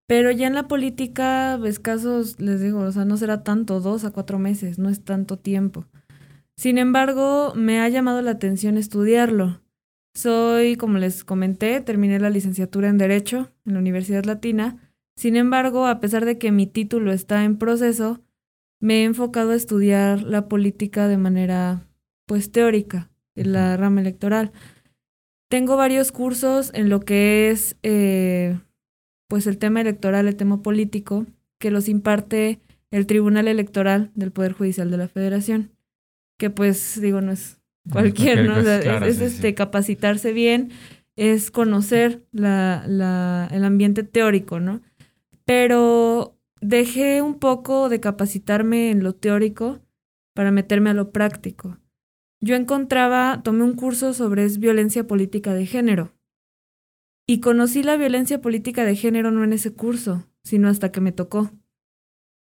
Pero ya en la política, escasos, les digo, o sea, no será tanto, dos a cuatro meses, no es tanto tiempo. Sin embargo, me ha llamado la atención estudiarlo. Soy, como les comenté, terminé la licenciatura en Derecho en la Universidad Latina. Sin embargo, a pesar de que mi título está en proceso, me he enfocado a estudiar la política de manera, pues, teórica, en la rama electoral. Tengo varios cursos en lo que es, eh, pues, el tema electoral, el tema político, que los imparte el Tribunal Electoral del Poder Judicial de la Federación, que pues digo, no es cualquier, ¿no? es, este, capacitarse bien, es conocer la, la, el ambiente teórico, ¿no? Pero dejé un poco de capacitarme en lo teórico para meterme a lo práctico. Yo encontraba, tomé un curso sobre violencia política de género. Y conocí la violencia política de género no en ese curso, sino hasta que me tocó.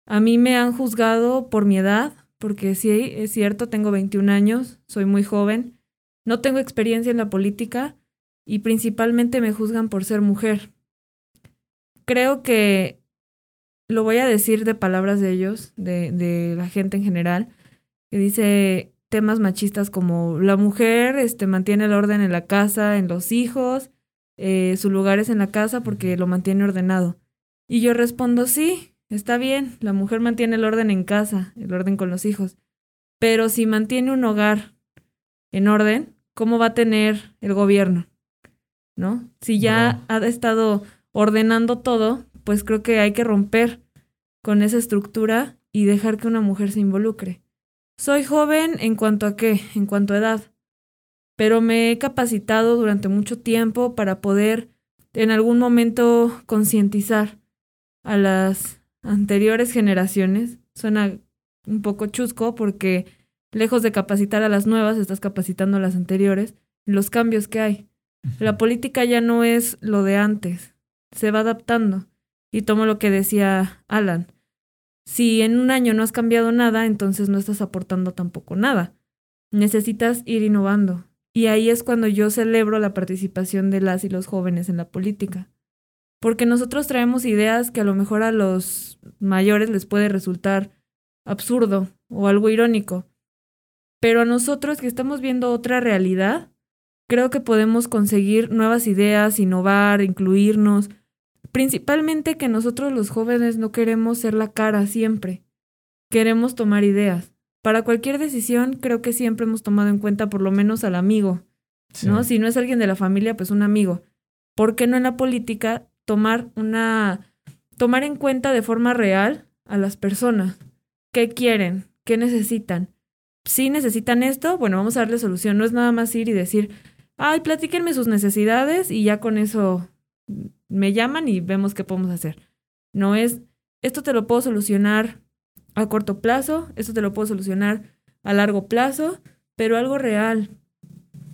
A mí me han juzgado por mi edad, porque sí, es cierto, tengo 21 años, soy muy joven, no tengo experiencia en la política y principalmente me juzgan por ser mujer. Creo que lo voy a decir de palabras de ellos, de, de la gente en general, que dice temas machistas como la mujer este, mantiene el orden en la casa, en los hijos, eh, su lugar es en la casa porque lo mantiene ordenado. Y yo respondo, sí, está bien, la mujer mantiene el orden en casa, el orden con los hijos, pero si mantiene un hogar en orden, ¿cómo va a tener el gobierno? ¿No? Si ya ha estado ordenando todo, pues creo que hay que romper con esa estructura y dejar que una mujer se involucre. Soy joven en cuanto a qué, en cuanto a edad, pero me he capacitado durante mucho tiempo para poder en algún momento concientizar a las anteriores generaciones. Suena un poco chusco porque lejos de capacitar a las nuevas, estás capacitando a las anteriores los cambios que hay. La política ya no es lo de antes, se va adaptando. Y tomo lo que decía Alan. Si en un año no has cambiado nada, entonces no estás aportando tampoco nada. Necesitas ir innovando. Y ahí es cuando yo celebro la participación de las y los jóvenes en la política. Porque nosotros traemos ideas que a lo mejor a los mayores les puede resultar absurdo o algo irónico. Pero a nosotros que estamos viendo otra realidad, creo que podemos conseguir nuevas ideas, innovar, incluirnos, Principalmente que nosotros los jóvenes no queremos ser la cara siempre. Queremos tomar ideas. Para cualquier decisión creo que siempre hemos tomado en cuenta por lo menos al amigo, ¿no? Si no es alguien de la familia, pues un amigo. ¿Por qué no en la política tomar una tomar en cuenta de forma real a las personas? ¿Qué quieren? ¿Qué necesitan? Si necesitan esto, bueno, vamos a darle solución. No es nada más ir y decir, ay, platíquenme sus necesidades y ya con eso me llaman y vemos qué podemos hacer. No es, esto te lo puedo solucionar a corto plazo, esto te lo puedo solucionar a largo plazo, pero algo real.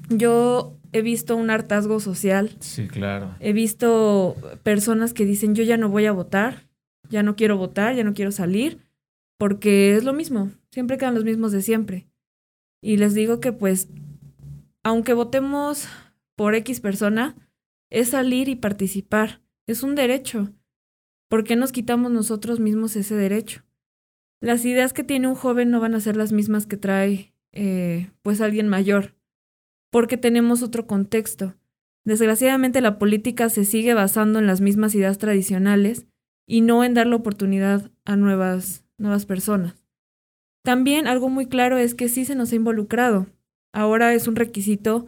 Yo he visto un hartazgo social. Sí, claro. He visto personas que dicen, yo ya no voy a votar, ya no quiero votar, ya no quiero salir, porque es lo mismo, siempre quedan los mismos de siempre. Y les digo que pues, aunque votemos por X persona, es salir y participar. Es un derecho. ¿Por qué nos quitamos nosotros mismos ese derecho? Las ideas que tiene un joven no van a ser las mismas que trae eh, pues alguien mayor, porque tenemos otro contexto. Desgraciadamente la política se sigue basando en las mismas ideas tradicionales y no en dar la oportunidad a nuevas, nuevas personas. También algo muy claro es que sí se nos ha involucrado. Ahora es un requisito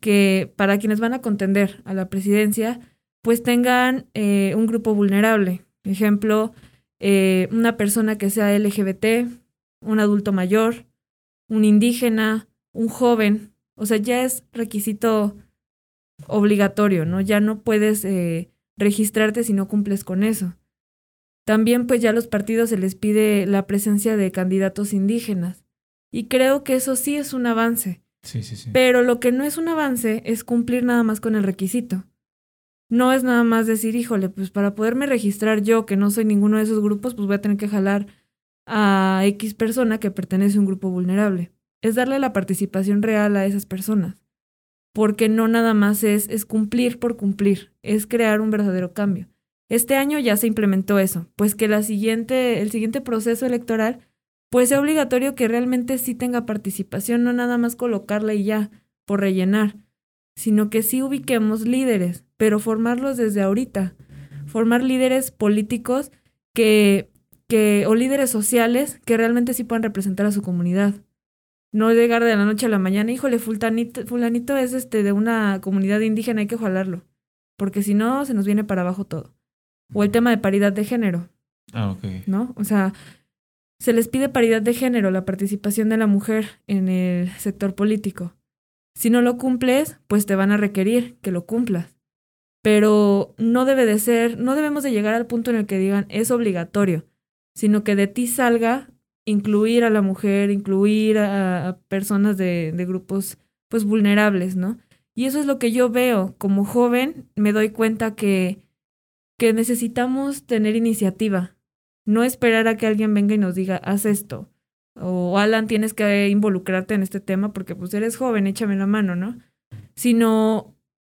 que para quienes van a contender a la presidencia, pues tengan eh, un grupo vulnerable. Ejemplo, eh, una persona que sea LGBT, un adulto mayor, un indígena, un joven. O sea, ya es requisito obligatorio, ¿no? Ya no puedes eh, registrarte si no cumples con eso. También pues ya a los partidos se les pide la presencia de candidatos indígenas. Y creo que eso sí es un avance. Sí, sí, sí. Pero lo que no es un avance es cumplir nada más con el requisito. No es nada más decir, híjole, pues para poderme registrar yo, que no soy ninguno de esos grupos, pues voy a tener que jalar a X persona que pertenece a un grupo vulnerable. Es darle la participación real a esas personas. Porque no nada más es, es cumplir por cumplir, es crear un verdadero cambio. Este año ya se implementó eso, pues que la siguiente, el siguiente proceso electoral pues sea obligatorio que realmente sí tenga participación, no nada más colocarla y ya, por rellenar, sino que sí ubiquemos líderes, pero formarlos desde ahorita, formar líderes políticos que, que, o líderes sociales que realmente sí puedan representar a su comunidad. No llegar de la noche a la mañana, híjole, fulanito, fulanito es este de una comunidad indígena, hay que jalarlo, porque si no, se nos viene para abajo todo. O el tema de paridad de género. Ah, ok. ¿No? O sea, se les pide paridad de género, la participación de la mujer en el sector político. Si no lo cumples, pues te van a requerir que lo cumplas. Pero no debe de ser, no debemos de llegar al punto en el que digan es obligatorio, sino que de ti salga incluir a la mujer, incluir a, personas de, de grupos pues vulnerables, ¿no? Y eso es lo que yo veo. Como joven me doy cuenta que, que necesitamos tener iniciativa, no esperar a que alguien venga y nos diga, haz esto. O Alan, tienes que involucrarte en este tema porque pues eres joven, échame la mano, ¿no? Sino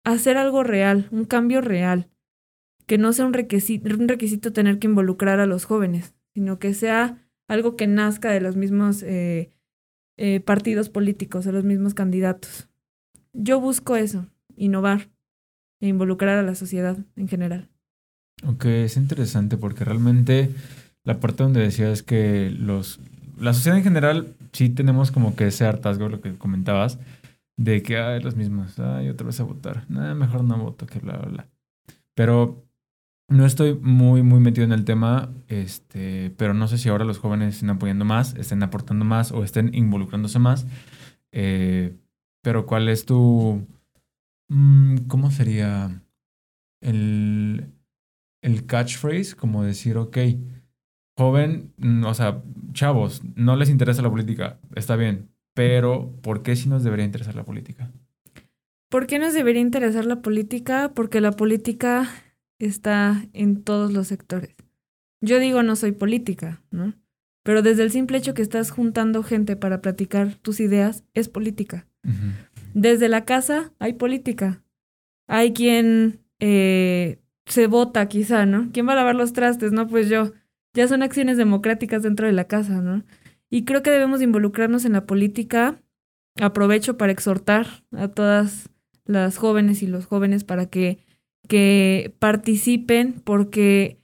hacer algo real, un cambio real. Que no sea un requisito, un requisito tener que involucrar a los jóvenes, sino que sea algo que nazca de los mismos eh, eh, partidos políticos, de los mismos candidatos. Yo busco eso, innovar e involucrar a la sociedad en general. Ok, es interesante porque realmente la parte donde decías que los la sociedad en general sí tenemos como que ese hartazgo, lo que comentabas, de que hay los mismos, ay, otra vez a votar, nada, mejor no voto, que bla, bla, bla. Pero no estoy muy, muy metido en el tema, este, pero no sé si ahora los jóvenes estén apoyando más, estén aportando más o estén involucrándose más. Eh, pero ¿cuál es tu, mm, cómo sería el, el catchphrase, como decir, ok, joven, mm, o sea, chavos, no les interesa la política, está bien, pero ¿por qué sí nos debería interesar la política? ¿Por qué nos debería interesar la política? Porque la política está en todos los sectores. Yo digo no soy política, ¿no? Pero desde el simple hecho que estás juntando gente para platicar tus ideas, es política. Uh -huh. Desde la casa hay política. Hay quien eh, se vota quizá, ¿no? ¿Quién va a lavar los trastes? No, pues yo. Ya son acciones democráticas dentro de la casa, ¿no? Y creo que debemos involucrarnos en la política. Aprovecho para exhortar a todas las jóvenes y los jóvenes para que, que participen porque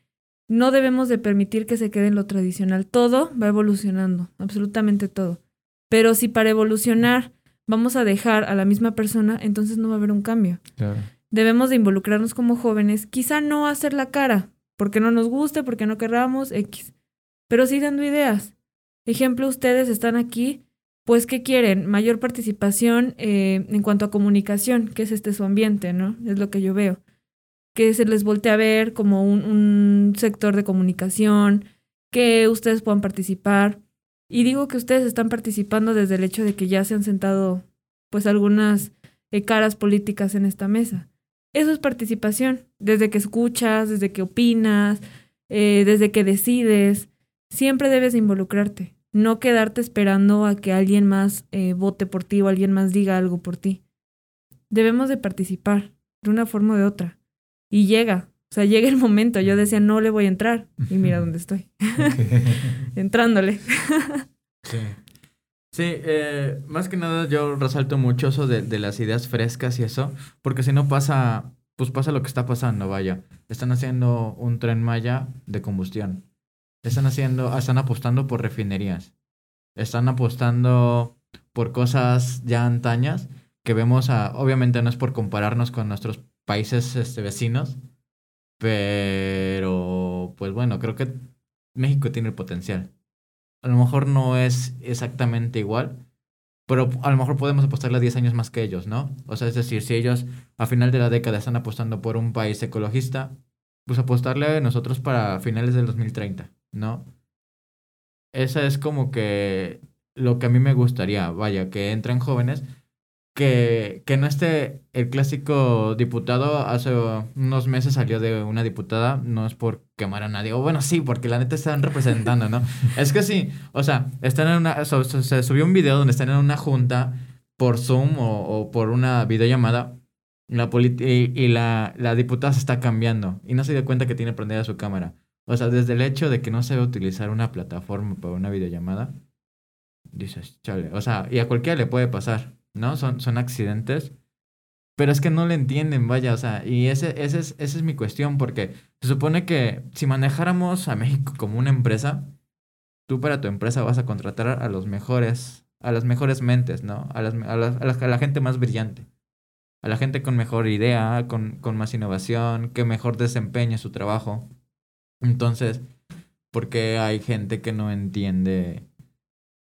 no debemos de permitir que se quede en lo tradicional. Todo va evolucionando, absolutamente todo. Pero si para evolucionar vamos a dejar a la misma persona, entonces no va a haber un cambio. Claro debemos de involucrarnos como jóvenes, quizá no hacer la cara, porque no nos guste, porque no querramos, X, pero sí dando ideas. Ejemplo, ustedes están aquí, pues, ¿qué quieren? Mayor participación eh, en cuanto a comunicación, que es este su ambiente, ¿no? Es lo que yo veo. Que se les voltee a ver como un, sector de comunicación, que ustedes puedan participar. Y digo que ustedes están participando desde el hecho de que ya se han sentado, pues, algunas eh, caras políticas en esta mesa. Eso es participación, desde que escuchas, desde que opinas, eh, desde que decides. Siempre debes involucrarte, no quedarte esperando a que alguien más eh, vote por ti o alguien más diga algo por ti. Debemos de participar de una forma o de otra. Y llega, o sea, llega el momento. Yo decía, no le voy a entrar. Y mira dónde estoy. Entrándole. sí. Sí, eh, más que nada yo resalto mucho eso de, de, las ideas frescas y eso, porque si no pasa, pues pasa lo que está pasando, vaya. Están haciendo un tren Maya de combustión. Están haciendo, están apostando por refinerías. Están apostando por cosas ya antañas que vemos a, obviamente no es por compararnos con nuestros países este, vecinos, pero pues bueno, creo que México tiene el potencial a lo mejor no es exactamente igual, pero a lo mejor podemos apostarle a 10 años más que ellos, ¿no? O sea, es decir, si ellos a final de la década están apostando por un país ecologista, pues apostarle a nosotros para finales del 2030, ¿no? Esa es como que lo que a mí me gustaría, vaya, que entren jóvenes, que, que no esté el clásico diputado, hace unos meses salió de una diputada, no es por quemar a nadie, o bueno, sí, porque la neta están representando, ¿no? es que sí, o sea, están en una, se subió un video donde están en una junta por Zoom o, por una videollamada, la y, y la, la diputada se está cambiando y no se dio cuenta que tiene prendida su cámara. O sea, desde el hecho de que no sabe utilizar una plataforma para una videollamada, dices, chale, o sea, y a cualquiera le puede pasar. ¿No? Son, son accidentes. Pero es que no le entienden, vaya, o sea, y ese, ese es, esa es mi cuestión, porque se supone que si manejáramos a México como una empresa, tú para tu empresa vas a contratar a los mejores, a las mejores mentes, ¿no? A, las, a, a, la, gente más brillante, a la gente con mejor idea, con, con más innovación, que mejor desempeñe su trabajo. Entonces, ¿por qué hay gente que no entiende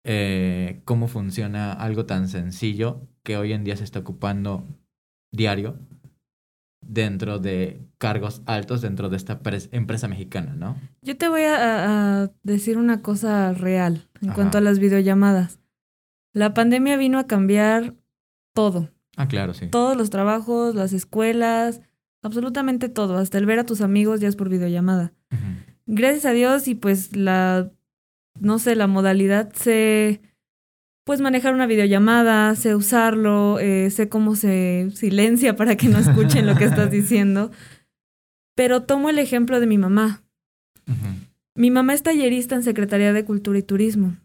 eh, cómo funciona algo tan sencillo que hoy en día se está ocupando diario dentro de cargos altos dentro de esta empresa mexicana, ¿no? Yo te voy a, decir una cosa real en cuanto a las videollamadas. La pandemia vino a cambiar todo. Ah, claro, sí. Todos los trabajos, las escuelas, absolutamente todo. Hasta el ver a tus amigos ya es por videollamada. Gracias a Dios y pues la no sé, la modalidad, sé pues manejar una videollamada, sé usarlo, eh, sé cómo se silencia para que no escuchen lo que estás diciendo. Pero tomo el ejemplo de mi mamá. Mi mamá es tallerista en Secretaría de Cultura y Turismo.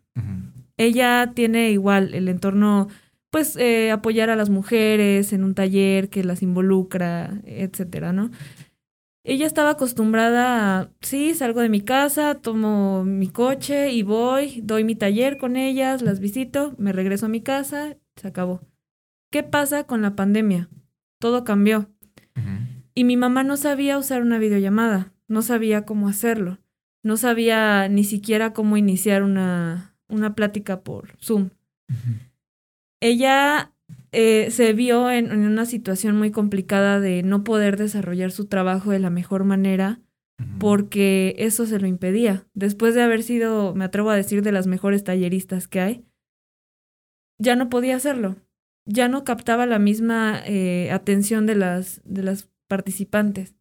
Ella tiene igual el entorno, pues eh, apoyar a las mujeres en un taller que las involucra, etcétera, ¿no? Ella estaba acostumbrada a, sí, salgo de mi casa, tomo mi coche y voy, doy mi taller con ellas, las visito, me regreso a mi casa, se acabó. ¿Qué pasa con la pandemia? Todo cambió. Y mi mamá no sabía usar una videollamada, no sabía cómo hacerlo, no sabía ni siquiera cómo iniciar una, una plática por Zoom. Ella eh, se vio en, una situación muy complicada de no poder desarrollar su trabajo de la mejor manera porque eso se lo impedía. Después de haber sido, me atrevo a decir, de las mejores talleristas que hay, ya no podía hacerlo. Ya no captaba la misma eh, atención de las, de las participantes.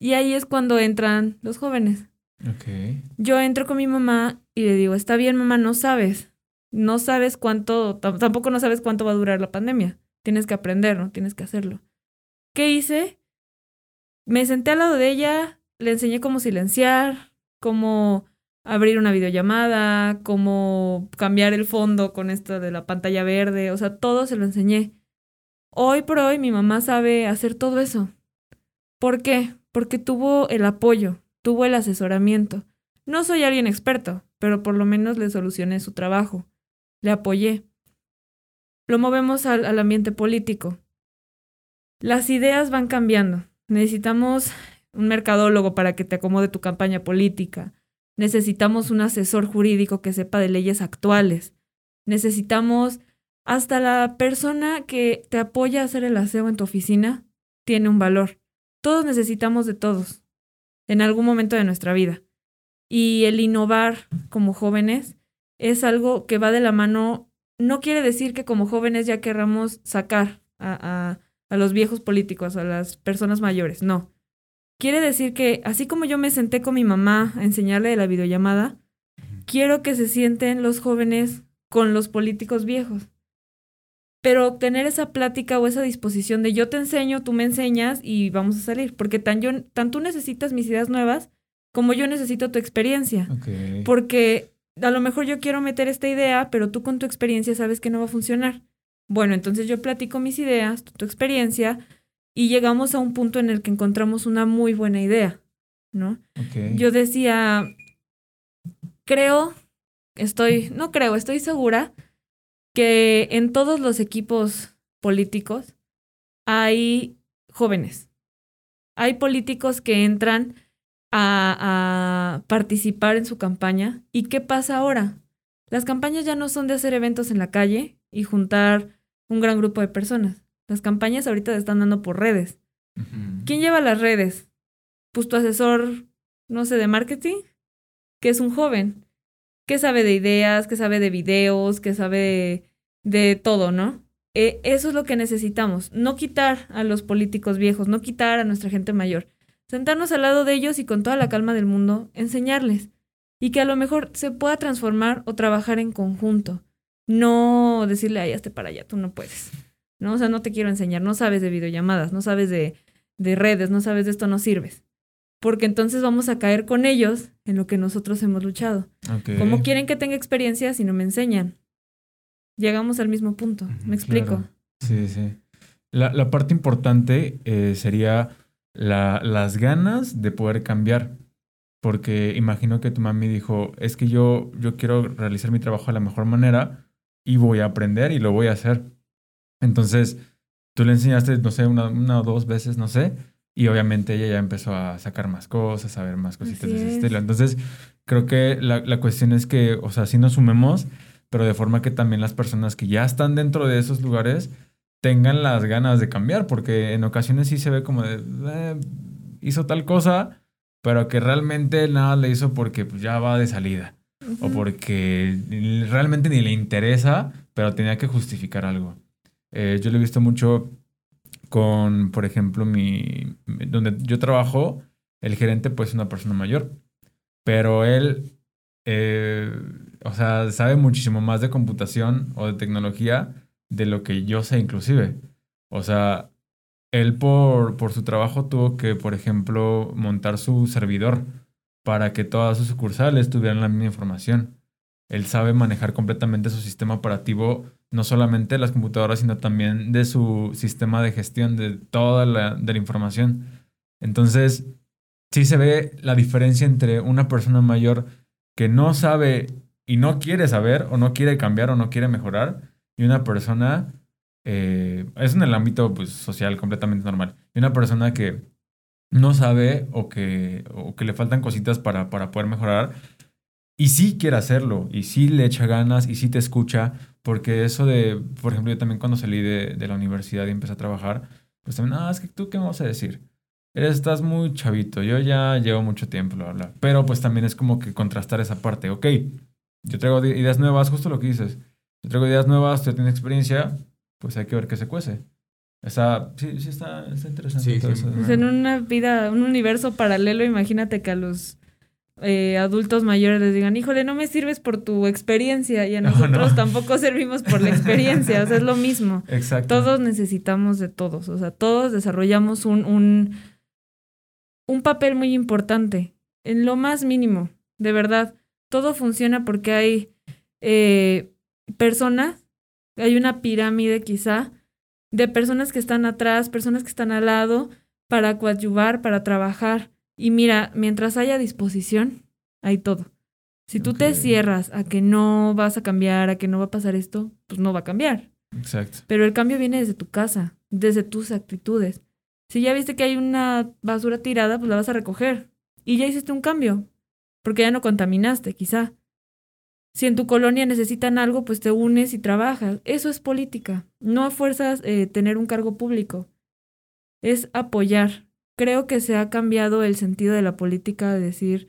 Y ahí es cuando entran los jóvenes. Yo entro con mi mamá y le digo, está bien mamá, no sabes no sabes cuánto, tampoco no sabes cuánto va a durar la pandemia. Tienes que aprender, ¿no? Tienes que hacerlo. ¿Qué hice? Me senté al lado de ella, le enseñé cómo silenciar, cómo abrir una videollamada, cómo cambiar el fondo con esto de la pantalla verde, o sea, todo se lo enseñé. Hoy por hoy mi mamá sabe hacer todo eso. ¿Por qué? Porque tuvo el apoyo, tuvo el asesoramiento. No soy alguien experto, pero por lo menos le solucioné su trabajo le apoyé. Lo movemos al, al ambiente político. Las ideas van cambiando. Necesitamos un mercadólogo para que te acomode tu campaña política. Necesitamos un asesor jurídico que sepa de leyes actuales. Necesitamos hasta la persona que te apoya a hacer el aseo en tu oficina tiene un valor. Todos necesitamos de todos en algún momento de nuestra vida. Y el innovar como jóvenes es algo que va de la mano. No quiere decir que como jóvenes ya querramos sacar a, a, los viejos políticos, a las personas mayores, no. Quiere decir que así como yo me senté con mi mamá a enseñarle de la videollamada, quiero que se sienten los jóvenes con los políticos viejos. Pero tener esa plática o esa disposición de yo te enseño, tú me enseñas y vamos a salir. Porque tan, yo, tan tú necesitas mis ideas nuevas como yo necesito tu experiencia. Porque a lo mejor yo quiero meter esta idea, pero tú con tu experiencia sabes que no va a funcionar. Bueno, entonces yo platico mis ideas, tu, experiencia, y llegamos a un punto en el que encontramos una muy buena idea, ¿no? Yo decía, creo, estoy, no creo, estoy segura que en todos los equipos políticos hay jóvenes. Hay políticos que entran a, participar en su campaña. ¿Y qué pasa ahora? Las campañas ya no son de hacer eventos en la calle y juntar un gran grupo de personas. Las campañas ahorita se están dando por redes. ¿Quién lleva las redes? pues tu asesor, no sé, de marketing, que es un joven, que sabe de ideas, que sabe de videos, que sabe de, todo, ¿no? Eh, eso es lo que necesitamos, no quitar a los políticos viejos, no quitar a nuestra gente mayor, sentarnos al lado de ellos y con toda la calma del mundo enseñarles y que a lo mejor se pueda transformar o trabajar en conjunto, no decirle, ay, hazte para allá, tú no puedes, ¿no? O sea, no te quiero enseñar, no sabes de videollamadas, no sabes de, de redes, no sabes de esto, no sirves porque entonces vamos a caer con ellos en lo que nosotros hemos luchado. ¿Cómo quieren que tenga experiencia si no me enseñan? Llegamos al mismo punto. ¿Me explico? Sí, sí. La, la parte importante eh, sería la, las ganas de poder cambiar. Porque imagino que tu mami dijo, es que yo, yo quiero realizar mi trabajo de la mejor manera y voy a aprender y lo voy a hacer. Entonces, tú le enseñaste, no sé, una, una o dos veces, no sé, y obviamente ella ya empezó a sacar más cosas, a ver más cositas de ese estilo. Entonces, creo que la, la, cuestión es que, o sea, sí nos sumemos, pero de forma que también las personas que ya están dentro de esos lugares tengan las ganas de cambiar, porque en ocasiones sí se ve como de, eh, hizo tal cosa, pero que realmente nada le hizo porque pues, ya va de salida. O porque realmente ni le interesa, pero tenía que justificar algo. Eh, yo lo he visto mucho con, por ejemplo, mi, donde yo trabajo, el gerente pues es una persona mayor, pero él, eh, o sea, sabe muchísimo más de computación o de tecnología de lo que yo sé inclusive. O sea, él por, por su trabajo tuvo que, por ejemplo, montar su servidor para que todas sus sucursales tuvieran la misma información. Él sabe manejar completamente su sistema operativo no solamente las computadoras, sino también de su sistema de gestión de toda la, de la información. Entonces, sí se ve la diferencia entre una persona mayor que no sabe y no quiere saber, o no quiere cambiar, o no quiere mejorar, y una persona, eh, es en el ámbito pues, social completamente normal, y una persona que no sabe o que, o que le faltan cositas para, para poder mejorar, y sí quiere hacerlo, y sí le echa ganas, y sí te escucha, porque eso de, por ejemplo, yo también cuando salí de, de la universidad y empecé a trabajar, pues también, ah, es que tú qué me vas a decir. Eres, estás muy chavito, yo ya llevo mucho tiempo, bla, bla. Pero pues también es como que contrastar esa parte. Ok, yo traigo ideas nuevas, justo lo que dices. Yo traigo ideas nuevas, tú tienes experiencia, pues hay que ver qué se cuece. Esa, sí, sí está, está interesante. Sí, Pues en una vida, un universo paralelo, imagínate que a los eh, adultos mayores les digan, híjole, no me sirves por tu experiencia y a nosotros tampoco servimos por la experiencia, o sea, es lo mismo. Exacto. Todos necesitamos de todos, o sea, todos desarrollamos un, un, un papel muy importante, en lo más mínimo, de verdad. Todo funciona porque hay eh, personas, hay una pirámide quizá, de personas que están atrás, personas que están al lado, para coadyuvar, para trabajar y mira, mientras haya disposición, hay todo. Si tú te cierras a que no vas a cambiar, a que no va a pasar esto, pues no va a cambiar. Exacto. Pero el cambio viene desde tu casa, desde tus actitudes. Si ya viste que hay una basura tirada, pues la vas a recoger. Y ya hiciste un cambio, porque ya no contaminaste, quizá. Si en tu colonia necesitan algo, pues te unes y trabajas. Eso es política. No a fuerzas eh, tener un cargo público. Es apoyar, creo que se ha cambiado el sentido de la política de decir,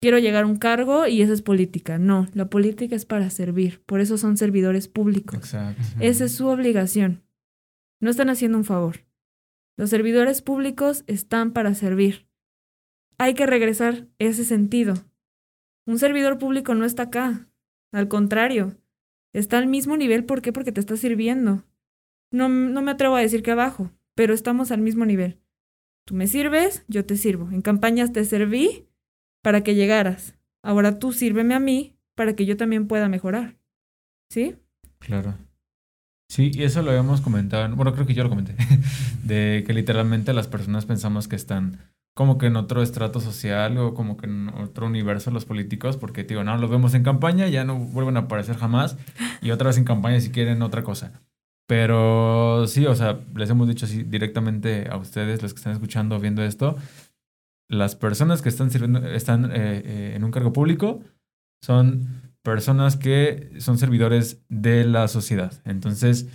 quiero llegar a un cargo y eso es política. No, la política es para servir, por eso son servidores públicos. Exacto. Esa es su obligación. No están haciendo un favor. Los servidores públicos están para servir. Hay que regresar ese sentido. Un servidor público no está acá. Al contrario, está al mismo nivel. ¿Por qué? Porque te está sirviendo. No, no me atrevo a decir que abajo, pero estamos al mismo nivel. Tú me sirves, yo te sirvo. En campañas te serví para que llegaras. Ahora tú sírveme a mí para que yo también pueda mejorar. ¿Sí? Claro. Sí, y eso lo habíamos comentado, bueno, creo que yo lo comenté, de que literalmente las personas pensamos que están como que en otro estrato social o como que en otro universo los políticos, porque digo, no, los vemos en campaña, ya no vuelven a aparecer jamás, y otra vez en campaña si quieren otra cosa. Pero sí, o sea, les hemos dicho así directamente a ustedes, los que están escuchando, viendo esto, las personas que están sirviendo, están eh, eh, en un cargo público son personas que son servidores de la sociedad. Entonces,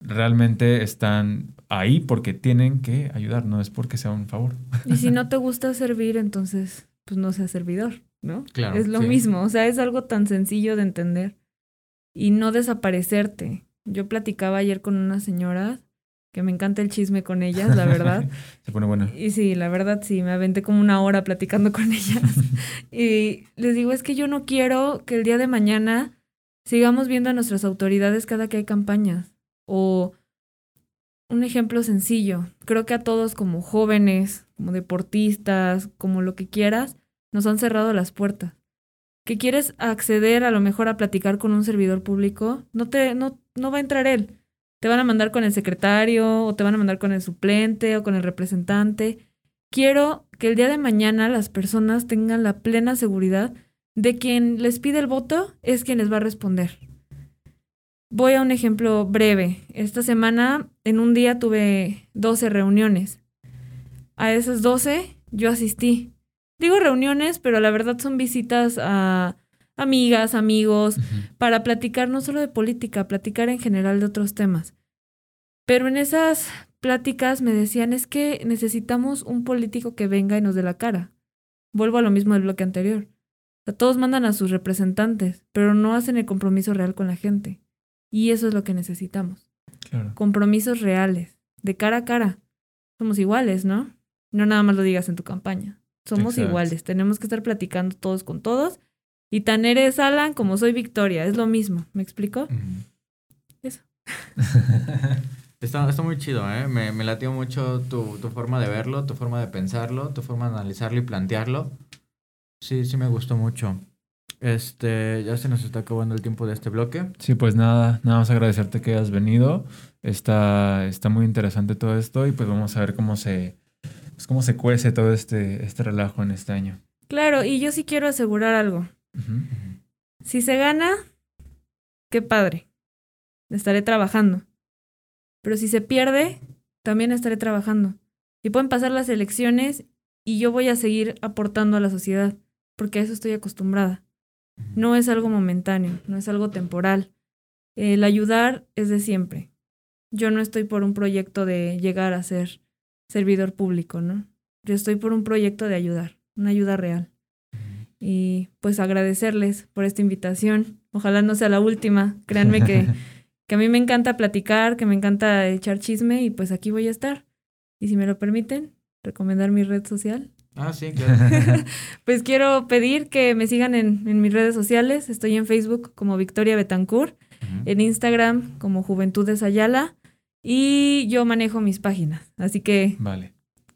realmente están ahí porque tienen que ayudar, no es porque sea un favor. Y si no te gusta servir, entonces pues no seas servidor, ¿no? Claro. Es lo sí. mismo, o sea, es algo tan sencillo de entender y no desaparecerte. Yo platicaba ayer con una señora que me encanta el chisme con ellas, la verdad. Se pone bueno. Y sí, la verdad sí, me aventé como una hora platicando con ellas. y les digo, es que yo no quiero que el día de mañana sigamos viendo a nuestras autoridades cada que hay campañas. O un ejemplo sencillo, creo que a todos como jóvenes, como deportistas, como lo que quieras, nos han cerrado las puertas. Que quieres acceder a lo mejor a platicar con un servidor público, no te no no va a entrar él. Te van a mandar con el secretario o te van a mandar con el suplente o con el representante. Quiero que el día de mañana las personas tengan la plena seguridad de quien les pide el voto es quien les va a responder. Voy a un ejemplo breve. Esta semana, en un día, tuve 12 reuniones. A esas 12 yo asistí. Digo reuniones, pero la verdad son visitas a amigas, amigos, para platicar no solo de política, platicar en general de otros temas. Pero en esas pláticas me decían es que necesitamos un político que venga y nos dé la cara. Vuelvo a lo mismo del bloque anterior. O sea, todos mandan a sus representantes, pero no hacen el compromiso real con la gente. Y eso es lo que necesitamos. Claro. Compromisos reales, de cara a cara. Somos iguales, ¿no? No nada más lo digas en tu campaña. Somos Exacto. iguales. Tenemos que estar platicando todos con todos. Y tan eres Alan como soy Victoria. Es lo mismo. ¿Me explico? Eso. Está, está muy chido, ¿eh? Me, me latió mucho tu, tu forma de verlo, tu forma de pensarlo, tu forma de analizarlo y plantearlo. Sí, sí me gustó mucho. Este, ya se nos está acabando el tiempo de este bloque. Sí, pues nada, nada más agradecerte que hayas venido. Está, está muy interesante todo esto y pues vamos a ver cómo se, pues cómo se cuece todo este, este relajo en este año. Claro, y yo sí quiero asegurar algo. Si se gana, qué padre. Estaré trabajando. Pero si se pierde, también estaré trabajando. Y pueden pasar las elecciones y yo voy a seguir aportando a la sociedad, porque a eso estoy acostumbrada. No es algo momentáneo, no es algo temporal. El ayudar es de siempre. Yo no estoy por un proyecto de llegar a ser servidor público, ¿no? Yo estoy por un proyecto de ayudar, una ayuda real. Y pues agradecerles por esta invitación. Ojalá no sea la última. Créanme que, que a mí me encanta platicar, que me encanta echar chisme y pues aquí voy a estar. Y si me lo permiten, recomendar mi red social. Ah, sí, claro. Pues quiero pedir que me sigan en, en mis redes sociales. Estoy en Facebook como Victoria Betancourt, en Instagram como Juventudes Ayala y yo manejo mis páginas. Así que Vale.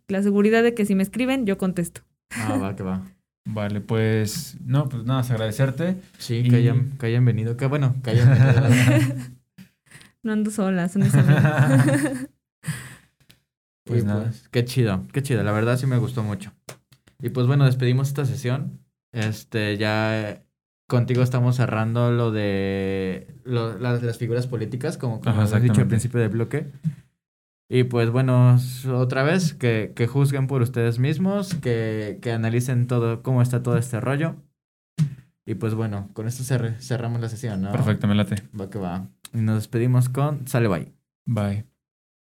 la seguridad de que si me escriben, yo contesto. Ah, va, que va. Vale, pues no, pues nada más agradecerte. Sí, Y- que hayan, que hayan venido. Que bueno, que hayan venido. No ando sola, son mis amigos. Pues Y, nada. qué chido, qué chido. La verdad sí me gustó mucho. Y pues bueno, despedimos esta sesión. Este, ya eh, contigo estamos cerrando lo de lo- las, las figuras políticas, como, como Ajá, has dicho al principio del bloque. Y pues bueno, otra vez, que, que juzguen por ustedes mismos, que, que analicen todo, cómo está todo este rollo. Y pues bueno, con esto cerre- cerramos la sesión, ¿no? Perfecto, me late. Va que va. Y nos despedimos con Sale Bye. Bye.